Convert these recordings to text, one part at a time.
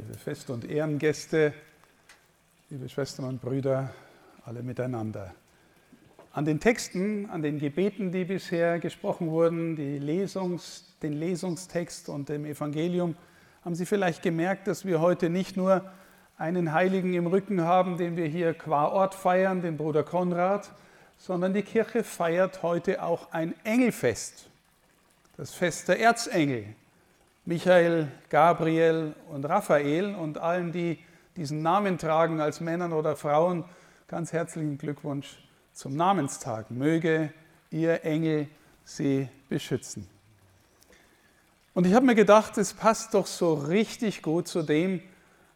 liebe Fest- und Ehrengäste, liebe Schwestern und Brüder, alle miteinander. An den Texten, an den Gebeten, die bisher gesprochen wurden, Lesungs-, den Lesungstext und dem Evangelium, haben Sie vielleicht gemerkt, dass wir heute nicht nur einen Heiligen im Rücken haben, den wir hier qua Ort feiern, den Bruder Konrad, sondern die Kirche feiert heute auch ein Engelfest, das Fest der Erzengel. Michael, Gabriel und Raphael und allen, die diesen Namen tragen als Männern oder Frauen, ganz herzlichen Glückwunsch zum Namenstag. Möge ihr Engel sie beschützen. Und ich habe mir gedacht, es passt doch so richtig gut zu dem,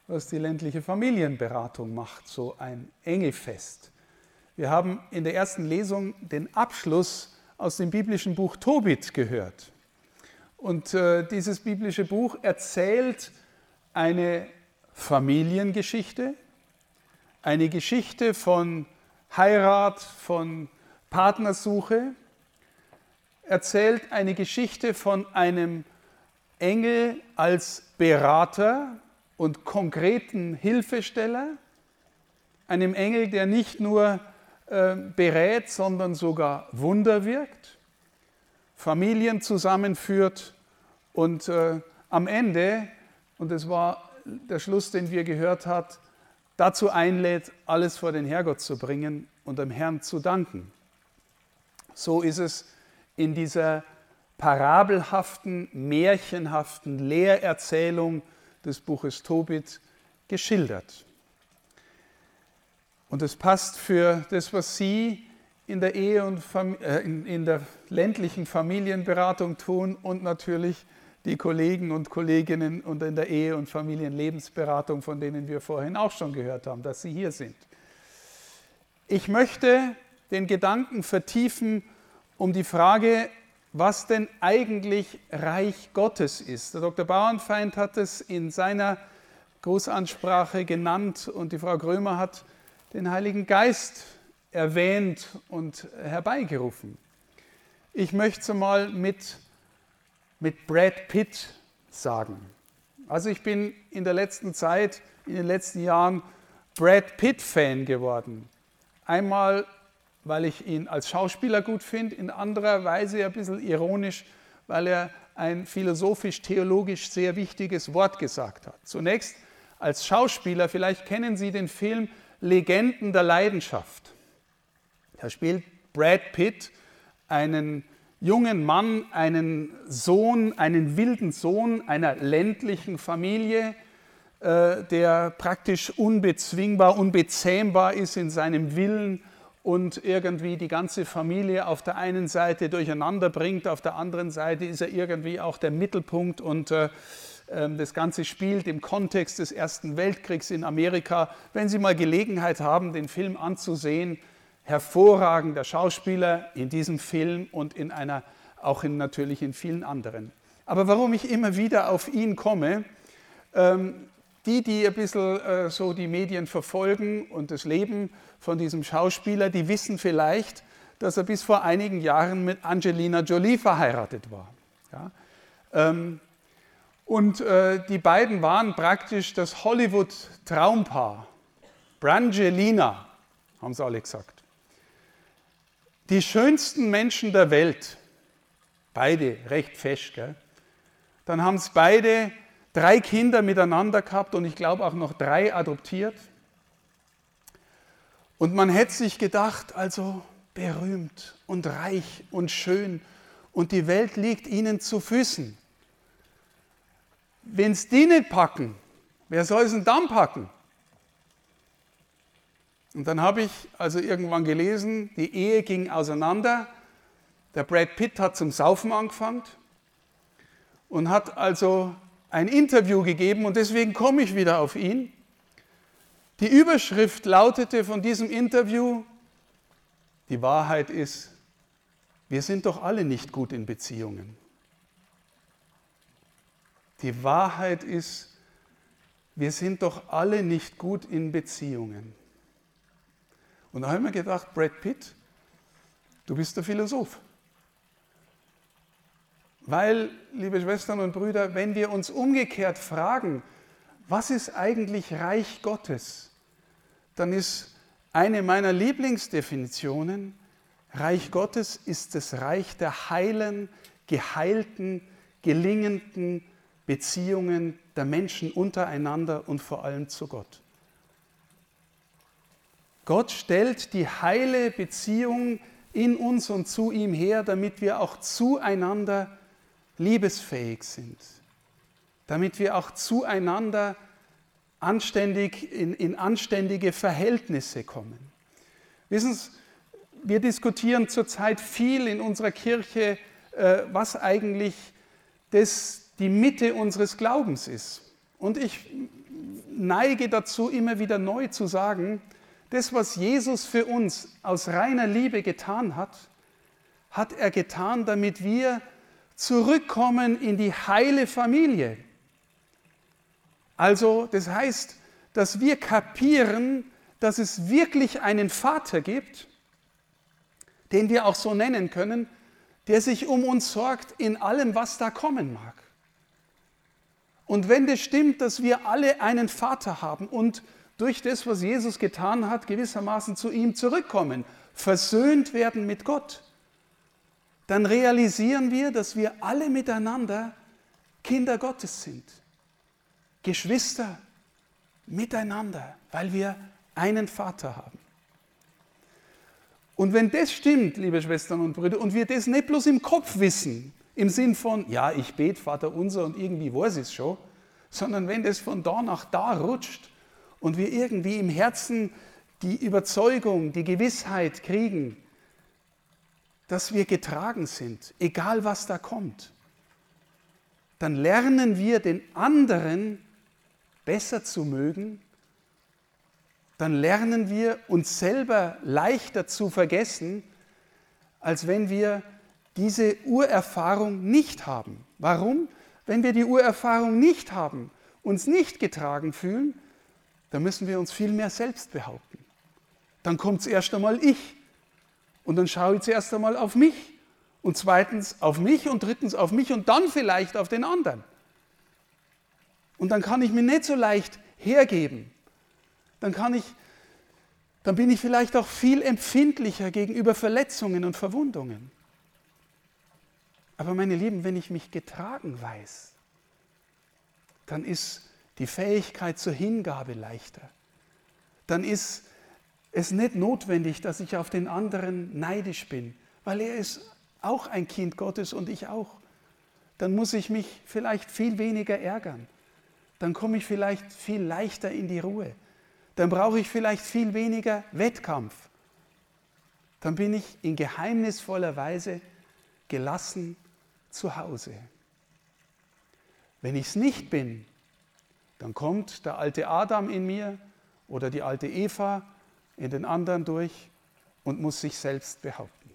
was die ländliche Familienberatung macht, so ein Engelfest. Wir haben in der ersten Lesung den Abschluss aus dem biblischen Buch Tobit gehört. Und äh, dieses biblische Buch erzählt eine Familiengeschichte, eine Geschichte von Heirat, von Partnersuche, erzählt eine Geschichte von einem Engel als Berater und konkreten Hilfesteller, einem Engel, der nicht nur äh, berät, sondern sogar Wunder wirkt, Familien zusammenführt und äh, am Ende, und das war der Schluss, den wir gehört haben, dazu einlädt, alles vor den Herrgott zu bringen und dem Herrn zu danken. So ist es in dieser parabelhaften, märchenhaften Lehrerzählung des Buches Tobit geschildert. Und es passt für das, was Sie in der Ehe und äh, in der ländlichen Familienberatung tun und natürlich die Kollegen und Kolleginnen und in der Ehe- und Familienlebensberatung, von denen wir vorhin auch schon gehört haben, dass sie hier sind. Ich möchte den Gedanken vertiefen um die Frage, was denn eigentlich Reich Gottes ist. Der Dr. Bauernfeind hat es in seiner Großansprache genannt und die Frau Grömer hat den Heiligen Geist erwähnt und herbeigerufen. Ich möchte mal mit mit Brad Pitt sagen. Also ich bin in der letzten Zeit, in den letzten Jahren Brad Pitt-Fan geworden. Einmal, weil ich ihn als Schauspieler gut finde, in anderer Weise ein bisschen ironisch, weil er ein philosophisch-theologisch sehr wichtiges Wort gesagt hat. Zunächst als Schauspieler, vielleicht kennen Sie den Film Legenden der Leidenschaft. Da spielt Brad Pitt einen jungen Mann einen Sohn, einen wilden Sohn einer ländlichen Familie, äh, der praktisch unbezwingbar, unbezähmbar ist in seinem Willen und irgendwie die ganze Familie auf der einen Seite durcheinander bringt, auf der anderen Seite ist er irgendwie auch der Mittelpunkt und äh, ähm, das Ganze spielt im Kontext des Ersten Weltkriegs in Amerika. Wenn Sie mal Gelegenheit haben, den Film anzusehen, hervorragender Schauspieler in diesem Film und in einer, auch in, natürlich in vielen anderen. Aber warum ich immer wieder auf ihn komme, ähm, die, die ein bisschen äh, so die Medien verfolgen und das Leben von diesem Schauspieler, die wissen vielleicht, dass er bis vor einigen Jahren mit Angelina Jolie verheiratet war. Ja? Ähm, und äh, die beiden waren praktisch das Hollywood-Traumpaar. Brangelina, haben sie alle gesagt die schönsten Menschen der Welt, beide recht fesch, gell? dann haben es beide drei Kinder miteinander gehabt und ich glaube auch noch drei adoptiert. Und man hätte sich gedacht, also berühmt und reich und schön und die Welt liegt ihnen zu Füßen. Wenn es die nicht packen, wer soll es denn dann packen? Und dann habe ich also irgendwann gelesen, die Ehe ging auseinander. Der Brad Pitt hat zum Saufen angefangen und hat also ein Interview gegeben und deswegen komme ich wieder auf ihn. Die Überschrift lautete von diesem Interview, die Wahrheit ist, wir sind doch alle nicht gut in Beziehungen. Die Wahrheit ist, wir sind doch alle nicht gut in Beziehungen. Und da habe ich mir gedacht, Brad Pitt, du bist der Philosoph. Weil, liebe Schwestern und Brüder, wenn wir uns umgekehrt fragen, was ist eigentlich Reich Gottes? Dann ist eine meiner Lieblingsdefinitionen, Reich Gottes ist das Reich der heilen, geheilten, gelingenden Beziehungen der Menschen untereinander und vor allem zu Gott. Gott stellt die heile Beziehung in uns und zu ihm her, damit wir auch zueinander liebesfähig sind, damit wir auch zueinander anständig in, in anständige Verhältnisse kommen. Wissen Sie, wir diskutieren zurzeit viel in unserer Kirche, äh, was eigentlich das, die Mitte unseres Glaubens ist. Und ich neige dazu, immer wieder neu zu sagen, das, was Jesus für uns aus reiner Liebe getan hat, hat er getan, damit wir zurückkommen in die heile Familie. Also das heißt, dass wir kapieren, dass es wirklich einen Vater gibt, den wir auch so nennen können, der sich um uns sorgt in allem, was da kommen mag. Und wenn das stimmt, dass wir alle einen Vater haben und durch das, was Jesus getan hat, gewissermaßen zu ihm zurückkommen, versöhnt werden mit Gott, dann realisieren wir, dass wir alle miteinander Kinder Gottes sind. Geschwister miteinander, weil wir einen Vater haben. Und wenn das stimmt, liebe Schwestern und Brüder, und wir das nicht bloß im Kopf wissen, im Sinn von, ja, ich bete Vater unser und irgendwie weiß ich es schon, sondern wenn das von da nach da rutscht und wir irgendwie im Herzen die Überzeugung, die Gewissheit kriegen, dass wir getragen sind, egal was da kommt, dann lernen wir den anderen besser zu mögen, dann lernen wir uns selber leichter zu vergessen, als wenn wir diese Urerfahrung nicht haben. Warum? Wenn wir die Urerfahrung nicht haben, uns nicht getragen fühlen, dann müssen wir uns viel mehr selbst behaupten. Dann kommt zuerst einmal ich und dann schaue ich zuerst einmal auf mich und zweitens auf mich und drittens auf mich und dann vielleicht auf den anderen. Und dann kann ich mir nicht so leicht hergeben. Dann kann ich, dann bin ich vielleicht auch viel empfindlicher gegenüber Verletzungen und Verwundungen. Aber meine Lieben, wenn ich mich getragen weiß, dann ist die Fähigkeit zur Hingabe leichter. Dann ist es nicht notwendig, dass ich auf den anderen neidisch bin, weil er ist auch ein Kind Gottes und ich auch. Dann muss ich mich vielleicht viel weniger ärgern dann komme ich vielleicht viel leichter in die Ruhe. Dann brauche ich vielleicht viel weniger Wettkampf. Dann bin ich in geheimnisvoller Weise gelassen zu Hause. Wenn ich es nicht bin, dann kommt der alte Adam in mir oder die alte Eva in den anderen durch und muss sich selbst behaupten.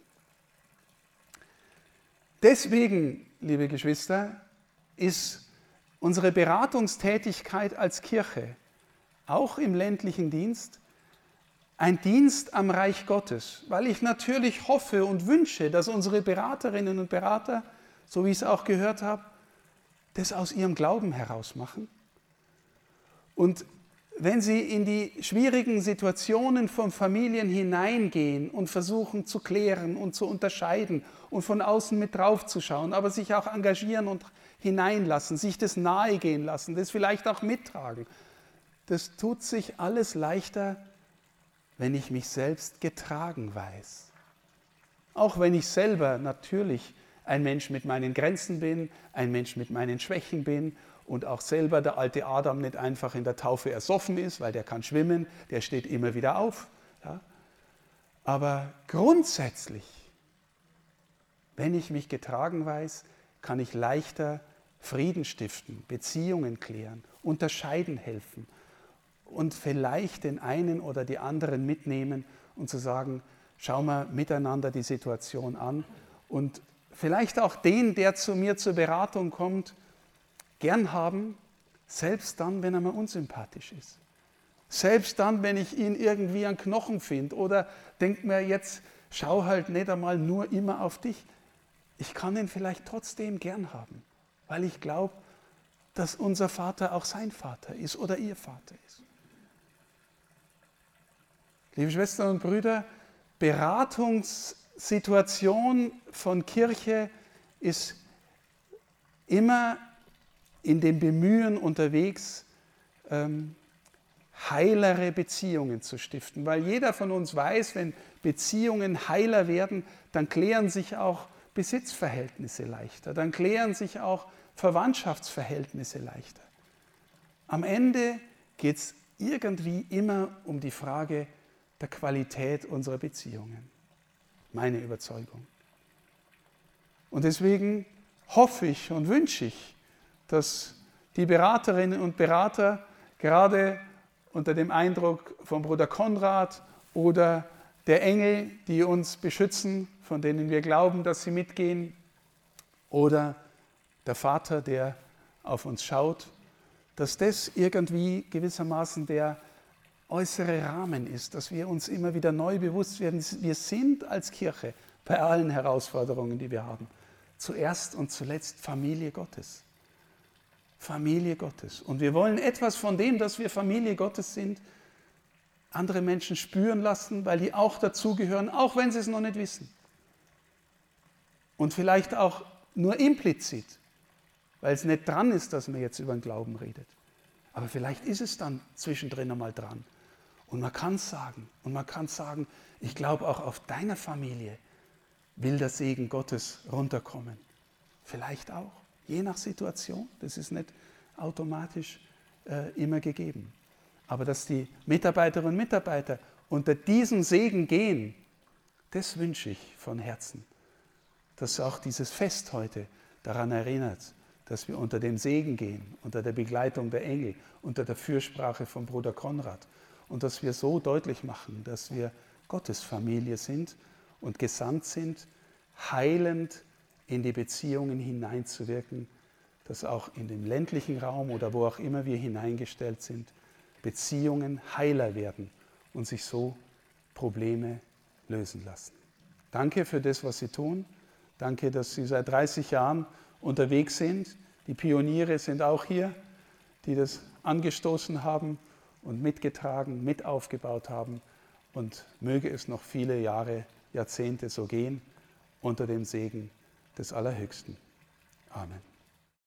Deswegen, liebe Geschwister, ist Unsere Beratungstätigkeit als Kirche, auch im ländlichen Dienst, ein Dienst am Reich Gottes, weil ich natürlich hoffe und wünsche, dass unsere Beraterinnen und Berater, so wie ich es auch gehört habe, das aus ihrem Glauben heraus machen. Und wenn sie in die schwierigen Situationen von Familien hineingehen und versuchen zu klären und zu unterscheiden und von außen mit draufzuschauen, aber sich auch engagieren und hineinlassen, sich das nahegehen lassen, das vielleicht auch mittragen. Das tut sich alles leichter, wenn ich mich selbst getragen weiß. Auch wenn ich selber natürlich ein Mensch mit meinen Grenzen bin, ein Mensch mit meinen Schwächen bin und auch selber der alte Adam nicht einfach in der Taufe ersoffen ist, weil der kann schwimmen, der steht immer wieder auf. Ja? Aber grundsätzlich, wenn ich mich getragen weiß, kann ich leichter Frieden stiften, Beziehungen klären, unterscheiden helfen und vielleicht den einen oder die anderen mitnehmen und zu sagen, schau mal miteinander die Situation an und vielleicht auch den, der zu mir zur Beratung kommt, gern haben, selbst dann, wenn er mir unsympathisch ist. Selbst dann, wenn ich ihn irgendwie an Knochen finde oder denke mir jetzt, schau halt nicht einmal nur immer auf dich. Ich kann ihn vielleicht trotzdem gern haben weil ich glaube, dass unser Vater auch sein Vater ist oder ihr Vater ist. Liebe Schwestern und Brüder, Beratungssituation von Kirche ist immer in dem Bemühen unterwegs, ähm, heilere Beziehungen zu stiften. Weil jeder von uns weiß, wenn Beziehungen heiler werden, dann klären sich auch Besitzverhältnisse leichter, dann klären sich auch Verwandtschaftsverhältnisse leichter. Am Ende geht es irgendwie immer um die Frage der Qualität unserer Beziehungen. Meine Überzeugung. Und deswegen hoffe ich und wünsche ich, dass die Beraterinnen und Berater gerade unter dem Eindruck von Bruder Konrad oder der Engel, die uns beschützen, von denen wir glauben, dass sie mitgehen, oder der Vater, der auf uns schaut, dass das irgendwie gewissermaßen der äußere Rahmen ist, dass wir uns immer wieder neu bewusst werden, wir sind als Kirche bei allen Herausforderungen, die wir haben, zuerst und zuletzt Familie Gottes. Familie Gottes. Und wir wollen etwas von dem, dass wir Familie Gottes sind, andere Menschen spüren lassen, weil die auch dazugehören, auch wenn sie es noch nicht wissen. Und vielleicht auch nur implizit, weil es nicht dran ist, dass man jetzt über den Glauben redet. Aber vielleicht ist es dann zwischendrin einmal dran. Und man kann es sagen. Und man kann sagen, ich glaube auch auf deiner Familie will der Segen Gottes runterkommen. Vielleicht auch, je nach Situation. Das ist nicht automatisch äh, immer gegeben. Aber dass die Mitarbeiterinnen und Mitarbeiter unter diesen Segen gehen, das wünsche ich von Herzen. Dass auch dieses Fest heute daran erinnert, dass wir unter dem Segen gehen, unter der Begleitung der Engel, unter der Fürsprache von Bruder Konrad und dass wir so deutlich machen, dass wir Gottes Familie sind und gesandt sind, heilend in die Beziehungen hineinzuwirken, dass auch in dem ländlichen Raum oder wo auch immer wir hineingestellt sind, Beziehungen heiler werden und sich so Probleme lösen lassen. Danke für das, was Sie tun. Danke, dass Sie seit 30 Jahren unterwegs sind. Die Pioniere sind auch hier, die das angestoßen haben und mitgetragen, mit aufgebaut haben. Und möge es noch viele Jahre, Jahrzehnte so gehen unter dem Segen des Allerhöchsten. Amen.